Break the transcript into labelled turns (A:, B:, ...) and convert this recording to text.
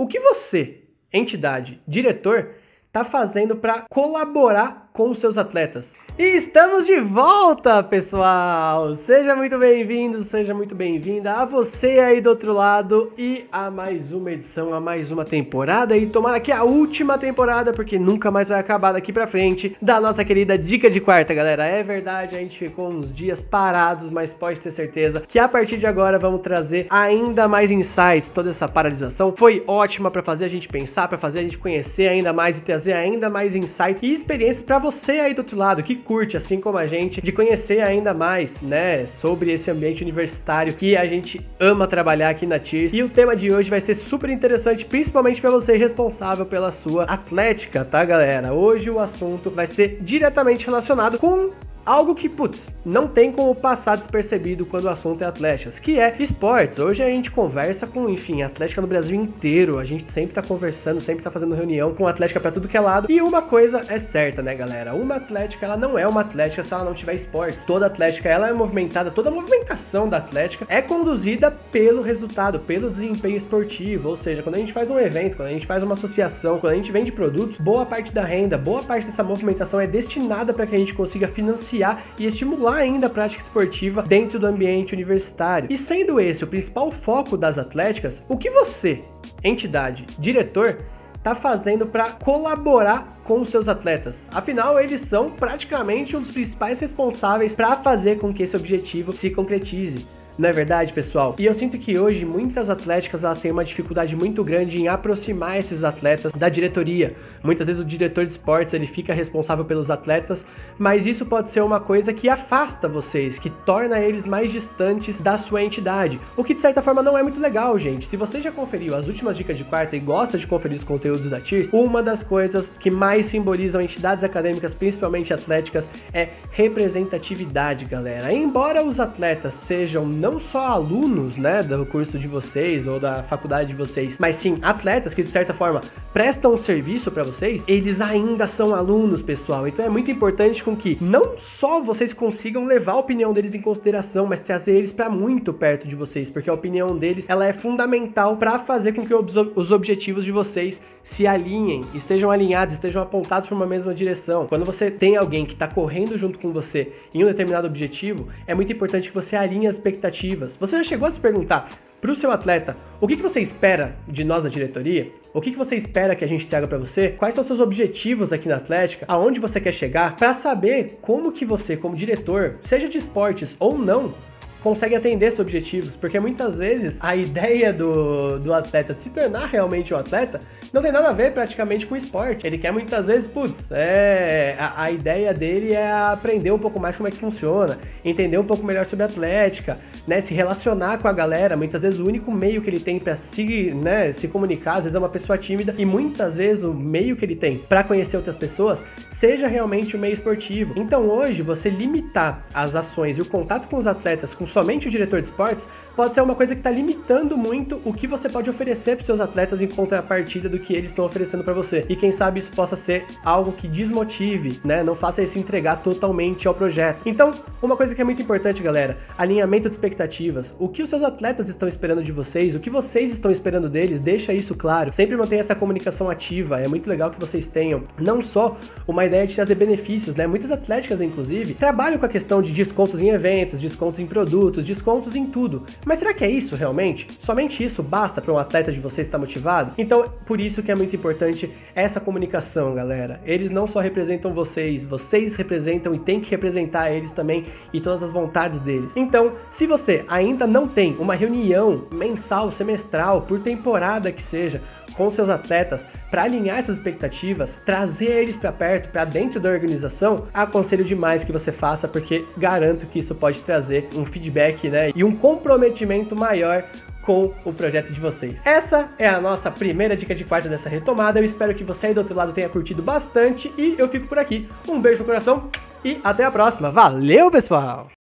A: O que você, entidade, diretor, está fazendo para colaborar com os seus atletas? E estamos de volta, pessoal! Seja muito bem-vindo, seja muito bem-vinda a você aí do outro lado e a mais uma edição, a mais uma temporada e tomara que a última temporada, porque nunca mais vai acabar daqui pra frente, da nossa querida Dica de Quarta, galera. É verdade, a gente ficou uns dias parados, mas pode ter certeza que a partir de agora vamos trazer ainda mais insights. Toda essa paralisação foi ótima para fazer a gente pensar, para fazer a gente conhecer ainda mais e trazer ainda mais insights e experiências para você aí do outro lado que curte, assim como a gente, de conhecer ainda mais, né, sobre esse ambiente universitário que a gente ama trabalhar aqui na Tears. E o tema de hoje vai ser super interessante, principalmente para você responsável pela sua atlética, tá, galera? Hoje o assunto vai ser diretamente relacionado com algo que, putz, não tem como passar despercebido quando o assunto é atletas, que é esportes. Hoje a gente conversa com, enfim, atlética no Brasil inteiro. A gente sempre tá conversando, sempre tá fazendo reunião com atlética para tudo que é lado. E uma coisa é certa, né, galera? Uma atlética, ela não é uma atlética se ela não tiver esportes. Toda atlética, ela é movimentada, toda a movimentação da atlética é conduzida pelo resultado, pelo desempenho esportivo. Ou seja, quando a gente faz um evento, quando a gente faz uma associação, quando a gente vende produtos, boa parte da renda, boa parte dessa movimentação é destinada para que a gente consiga financiar e estimular ainda a prática esportiva dentro do ambiente universitário. E sendo esse o principal foco das atléticas, o que você, entidade, diretor, está fazendo para colaborar com os seus atletas. Afinal, eles são praticamente um dos principais responsáveis para fazer com que esse objetivo se concretize. Não é verdade, pessoal? E eu sinto que hoje muitas atléticas elas têm uma dificuldade muito grande em aproximar esses atletas da diretoria. Muitas vezes o diretor de esportes ele fica responsável pelos atletas, mas isso pode ser uma coisa que afasta vocês, que torna eles mais distantes da sua entidade. O que de certa forma não é muito legal, gente. Se você já conferiu as últimas dicas de quarta e gosta de conferir os conteúdos da TIRS, uma das coisas que mais simbolizam entidades acadêmicas, principalmente atléticas, é representatividade, galera. Embora os atletas sejam não não só alunos, né, do curso de vocês ou da faculdade de vocês, mas sim atletas que de certa forma prestam um serviço para vocês, eles ainda são alunos, pessoal. Então é muito importante com que não só vocês consigam levar a opinião deles em consideração, mas trazer eles para muito perto de vocês, porque a opinião deles, ela é fundamental para fazer com que os objetivos de vocês se alinhem, estejam alinhados, estejam apontados para uma mesma direção. Quando você tem alguém que está correndo junto com você em um determinado objetivo, é muito importante que você alinhe as expectativas. Você já chegou a se perguntar para o seu atleta, o que, que você espera de nós da diretoria? O que, que você espera que a gente traga para você? Quais são seus objetivos aqui na Atlética? Aonde você quer chegar? Para saber como que você, como diretor, seja de esportes ou não, consegue atender esses objetivos, porque muitas vezes a ideia do, do atleta se tornar realmente um atleta não tem nada a ver praticamente com esporte. Ele quer muitas vezes, putz, é, a, a, ideia dele é aprender um pouco mais como é que funciona, entender um pouco melhor sobre atlética, né, se relacionar com a galera. Muitas vezes o único meio que ele tem para se, né, se comunicar, às vezes é uma pessoa tímida e muitas vezes o meio que ele tem para conhecer outras pessoas seja realmente o meio esportivo. Então hoje você limitar as ações e o contato com os atletas com somente o diretor de esportes pode ser uma coisa que está limitando muito o que você pode oferecer para seus atletas em contrapartida do que eles estão oferecendo para você. E quem sabe isso possa ser algo que desmotive, né? Não faça isso entregar totalmente ao projeto. Então, uma coisa que é muito importante, galera, alinhamento de expectativas. O que os seus atletas estão esperando de vocês, o que vocês estão esperando deles, deixa isso claro. Sempre mantenha essa comunicação ativa. É muito legal que vocês tenham não só uma ideia de trazer benefícios, né? Muitas atléticas, inclusive, trabalham com a questão de descontos em eventos, descontos em produtos, descontos em tudo. Mas será que é isso realmente? Somente isso basta para um atleta de vocês estar motivado? Então, por isso que é muito importante essa comunicação, galera. Eles não só representam vocês, vocês representam e tem que representar eles também e todas as vontades deles. Então, se você ainda não tem uma reunião mensal, semestral, por temporada que seja, com seus atletas para alinhar essas expectativas, trazer eles para perto, para dentro da organização, aconselho demais que você faça porque garanto que isso pode trazer um feedback, né, e um comprometimento maior com o projeto de vocês. Essa é a nossa primeira dica de quarta dessa retomada. Eu espero que você aí do outro lado tenha curtido bastante e eu fico por aqui. Um beijo no coração e até a próxima. Valeu, pessoal!